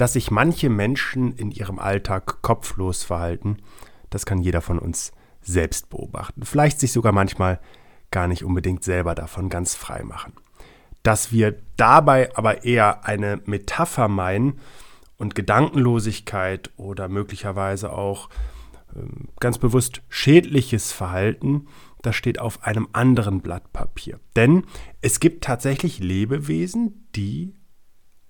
dass sich manche Menschen in ihrem Alltag kopflos verhalten, das kann jeder von uns selbst beobachten. Vielleicht sich sogar manchmal gar nicht unbedingt selber davon ganz frei machen. Dass wir dabei aber eher eine Metapher meinen und Gedankenlosigkeit oder möglicherweise auch ähm, ganz bewusst schädliches Verhalten, das steht auf einem anderen Blatt Papier. Denn es gibt tatsächlich Lebewesen, die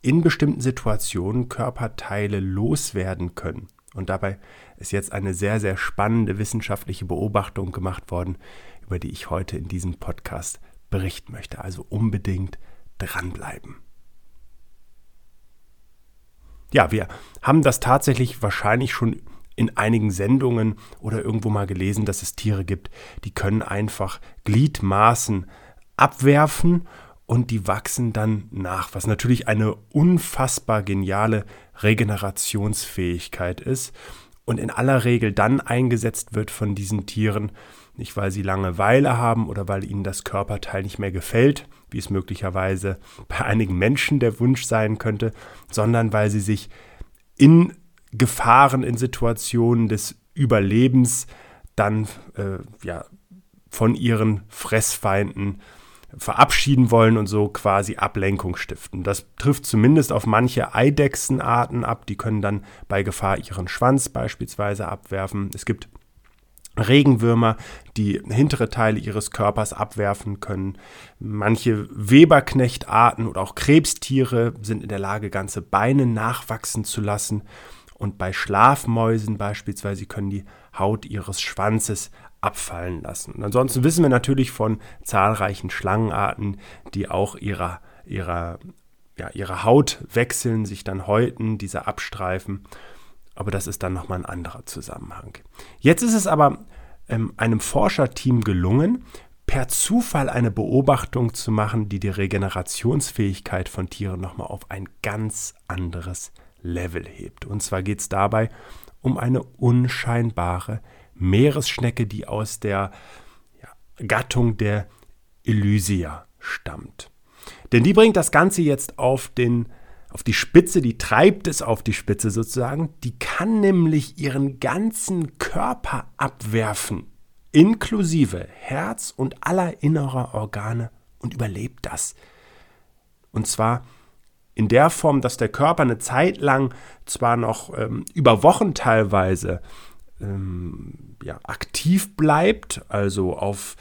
in bestimmten Situationen Körperteile loswerden können. Und dabei ist jetzt eine sehr, sehr spannende wissenschaftliche Beobachtung gemacht worden, über die ich heute in diesem Podcast berichten möchte. Also unbedingt dranbleiben. Ja, wir haben das tatsächlich wahrscheinlich schon in einigen Sendungen oder irgendwo mal gelesen, dass es Tiere gibt, die können einfach Gliedmaßen abwerfen und die wachsen dann nach, was natürlich eine unfassbar geniale Regenerationsfähigkeit ist und in aller Regel dann eingesetzt wird von diesen Tieren, nicht weil sie Langeweile haben oder weil ihnen das Körperteil nicht mehr gefällt, wie es möglicherweise bei einigen Menschen der Wunsch sein könnte, sondern weil sie sich in Gefahren, in Situationen des Überlebens dann äh, ja, von ihren Fressfeinden verabschieden wollen und so quasi Ablenkung stiften. Das trifft zumindest auf manche Eidechsenarten ab, die können dann bei Gefahr ihren Schwanz beispielsweise abwerfen. Es gibt Regenwürmer, die hintere Teile ihres Körpers abwerfen können. Manche Weberknechtarten oder auch Krebstiere sind in der Lage, ganze Beine nachwachsen zu lassen. Und bei Schlafmäusen beispielsweise können die Haut ihres Schwanzes abfallen lassen. Und ansonsten wissen wir natürlich von zahlreichen Schlangenarten, die auch ihrer, ihrer, ja, ihre Haut wechseln, sich dann häuten, diese abstreifen. Aber das ist dann nochmal ein anderer Zusammenhang. Jetzt ist es aber ähm, einem Forscherteam gelungen, per Zufall eine Beobachtung zu machen, die die Regenerationsfähigkeit von Tieren nochmal auf ein ganz anderes Level hebt. Und zwar geht es dabei um eine unscheinbare Meeresschnecke, die aus der Gattung der Elysia stammt. Denn die bringt das Ganze jetzt auf, den, auf die Spitze, die treibt es auf die Spitze sozusagen. Die kann nämlich ihren ganzen Körper abwerfen, inklusive Herz und aller innerer Organe und überlebt das. Und zwar in der Form, dass der Körper eine Zeit lang zwar noch ähm, über Wochen teilweise ähm, ja, aktiv bleibt, also auf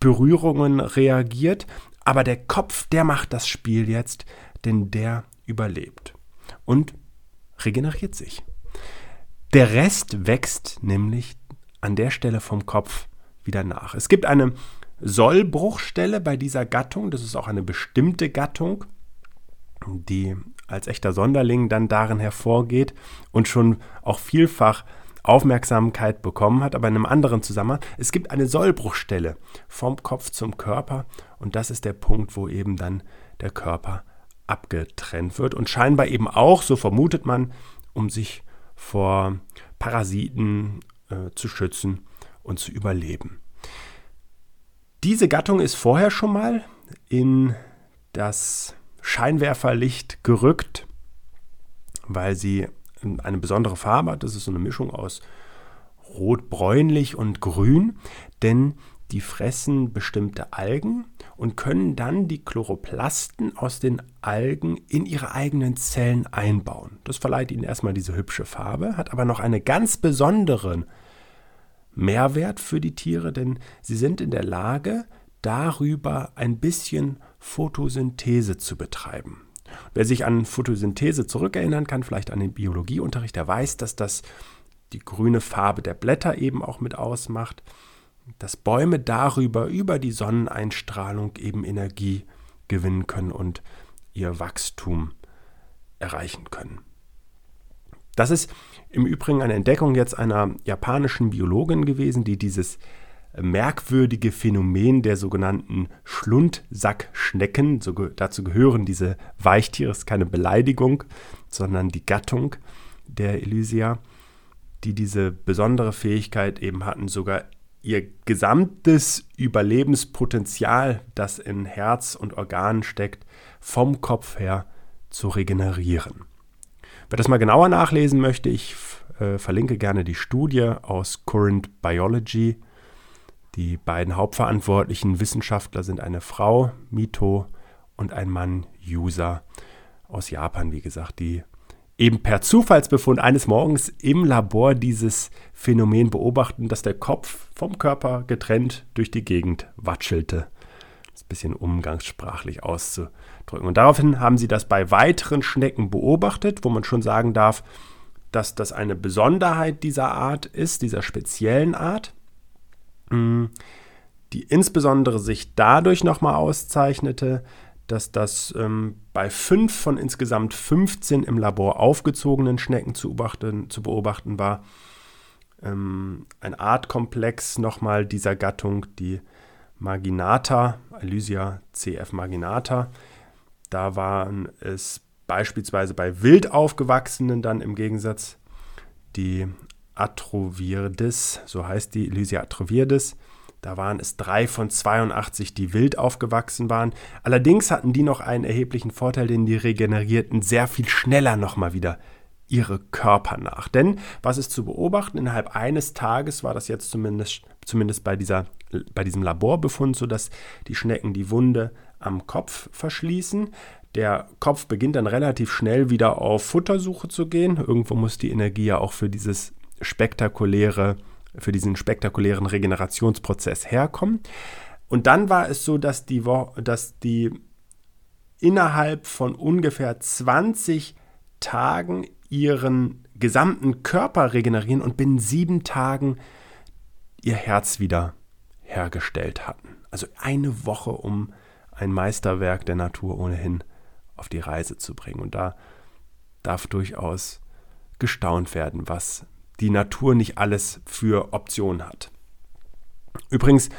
Berührungen reagiert. Aber der Kopf, der macht das Spiel jetzt, denn der überlebt und regeneriert sich. Der Rest wächst nämlich an der Stelle vom Kopf wieder nach. Es gibt eine Sollbruchstelle bei dieser Gattung, das ist auch eine bestimmte Gattung, die als echter Sonderling dann darin hervorgeht und schon auch vielfach Aufmerksamkeit bekommen hat, aber in einem anderen Zusammenhang. Es gibt eine Sollbruchstelle vom Kopf zum Körper und das ist der Punkt, wo eben dann der Körper abgetrennt wird und scheinbar eben auch, so vermutet man, um sich vor Parasiten äh, zu schützen und zu überleben. Diese Gattung ist vorher schon mal in das Scheinwerferlicht gerückt, weil sie eine besondere Farbe hat. Das ist so eine Mischung aus rot-bräunlich und grün, denn die fressen bestimmte Algen und können dann die Chloroplasten aus den Algen in ihre eigenen Zellen einbauen. Das verleiht ihnen erstmal diese hübsche Farbe, hat aber noch einen ganz besonderen Mehrwert für die Tiere, denn sie sind in der Lage, darüber ein bisschen Photosynthese zu betreiben. Wer sich an Photosynthese zurückerinnern kann, vielleicht an den Biologieunterricht, der weiß, dass das die grüne Farbe der Blätter eben auch mit ausmacht, dass Bäume darüber, über die Sonneneinstrahlung eben Energie gewinnen können und ihr Wachstum erreichen können. Das ist im Übrigen eine Entdeckung jetzt einer japanischen Biologin gewesen, die dieses merkwürdige Phänomen der sogenannten Schlundsackschnecken. So, dazu gehören diese Weichtiere, ist keine Beleidigung, sondern die Gattung der Elysia, die diese besondere Fähigkeit eben hatten, sogar ihr gesamtes Überlebenspotenzial, das in Herz und Organen steckt, vom Kopf her zu regenerieren. Wer das mal genauer nachlesen möchte, ich äh, verlinke gerne die Studie aus Current Biology. Die beiden hauptverantwortlichen Wissenschaftler sind eine Frau, Mito, und ein Mann, User, aus Japan, wie gesagt, die eben per Zufallsbefund eines Morgens im Labor dieses Phänomen beobachten, dass der Kopf vom Körper getrennt durch die Gegend watschelte. Das ist ein bisschen umgangssprachlich auszudrücken. Und daraufhin haben sie das bei weiteren Schnecken beobachtet, wo man schon sagen darf, dass das eine Besonderheit dieser Art ist, dieser speziellen Art, die insbesondere sich dadurch nochmal auszeichnete, dass das ähm, bei fünf von insgesamt 15 im Labor aufgezogenen Schnecken zu beobachten, zu beobachten war. Ähm, ein Artkomplex nochmal dieser Gattung, die Marginata, Elysia cf. marginata. Da waren es beispielsweise bei wild aufgewachsenen dann im Gegensatz die Atrovirdes, so heißt die Elysia atrovirdes, da waren es drei von 82, die wild aufgewachsen waren. Allerdings hatten die noch einen erheblichen Vorteil, denn die regenerierten sehr viel schneller nochmal wieder ihre Körper nach. Denn was ist zu beobachten? Innerhalb eines Tages war das jetzt zumindest, zumindest bei, dieser, bei diesem Laborbefund so, dass die Schnecken die Wunde am Kopf verschließen. Der Kopf beginnt dann relativ schnell wieder auf Futtersuche zu gehen. Irgendwo muss die Energie ja auch für dieses spektakuläre für diesen spektakulären Regenerationsprozess herkommen. Und dann war es so, dass die, dass die innerhalb von ungefähr 20 Tagen ihren gesamten Körper regenerieren und binnen sieben Tagen ihr Herz wieder hergestellt hatten. Also eine Woche, um ein Meisterwerk der Natur ohnehin auf die Reise zu bringen. Und da darf durchaus gestaunt werden, was die Natur nicht alles für Optionen hat. Übrigens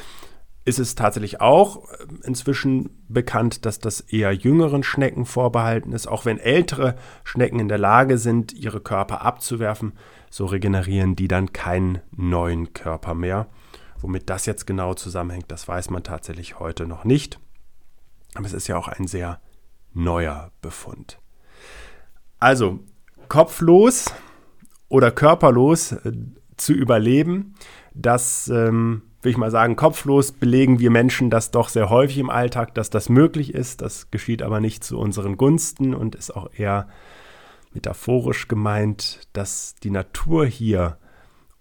ist es tatsächlich auch äh, inzwischen bekannt, dass das eher jüngeren Schnecken vorbehalten ist. Auch wenn ältere Schnecken in der Lage sind, ihre Körper abzuwerfen, so regenerieren die dann keinen neuen Körper mehr. Womit das jetzt genau zusammenhängt, das weiß man tatsächlich heute noch nicht. Aber es ist ja auch ein sehr neuer Befund. Also, kopflos oder körperlos äh, zu überleben. Das, ähm, will ich mal sagen, kopflos belegen wir Menschen das doch sehr häufig im Alltag, dass das möglich ist. Das geschieht aber nicht zu unseren Gunsten und ist auch eher metaphorisch gemeint, dass die Natur hier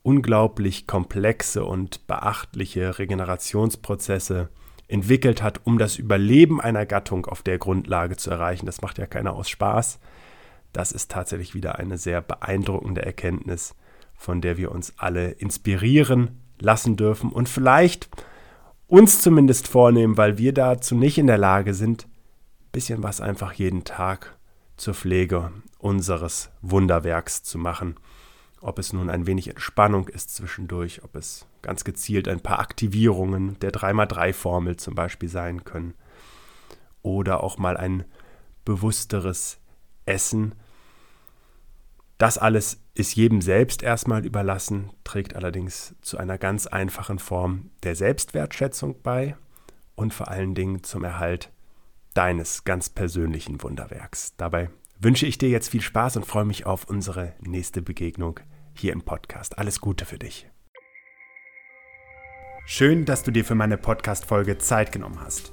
unglaublich komplexe und beachtliche Regenerationsprozesse entwickelt hat, um das Überleben einer Gattung auf der Grundlage zu erreichen. Das macht ja keiner aus Spaß. Das ist tatsächlich wieder eine sehr beeindruckende Erkenntnis, von der wir uns alle inspirieren lassen dürfen und vielleicht uns zumindest vornehmen, weil wir dazu nicht in der Lage sind, ein bisschen was einfach jeden Tag zur Pflege unseres Wunderwerks zu machen. Ob es nun ein wenig Entspannung ist zwischendurch, ob es ganz gezielt ein paar Aktivierungen der 3x3-Formel zum Beispiel sein können oder auch mal ein bewussteres Essen. Das alles ist jedem selbst erstmal überlassen, trägt allerdings zu einer ganz einfachen Form der Selbstwertschätzung bei und vor allen Dingen zum Erhalt deines ganz persönlichen Wunderwerks. Dabei wünsche ich dir jetzt viel Spaß und freue mich auf unsere nächste Begegnung hier im Podcast. Alles Gute für dich. Schön, dass du dir für meine Podcast-Folge Zeit genommen hast.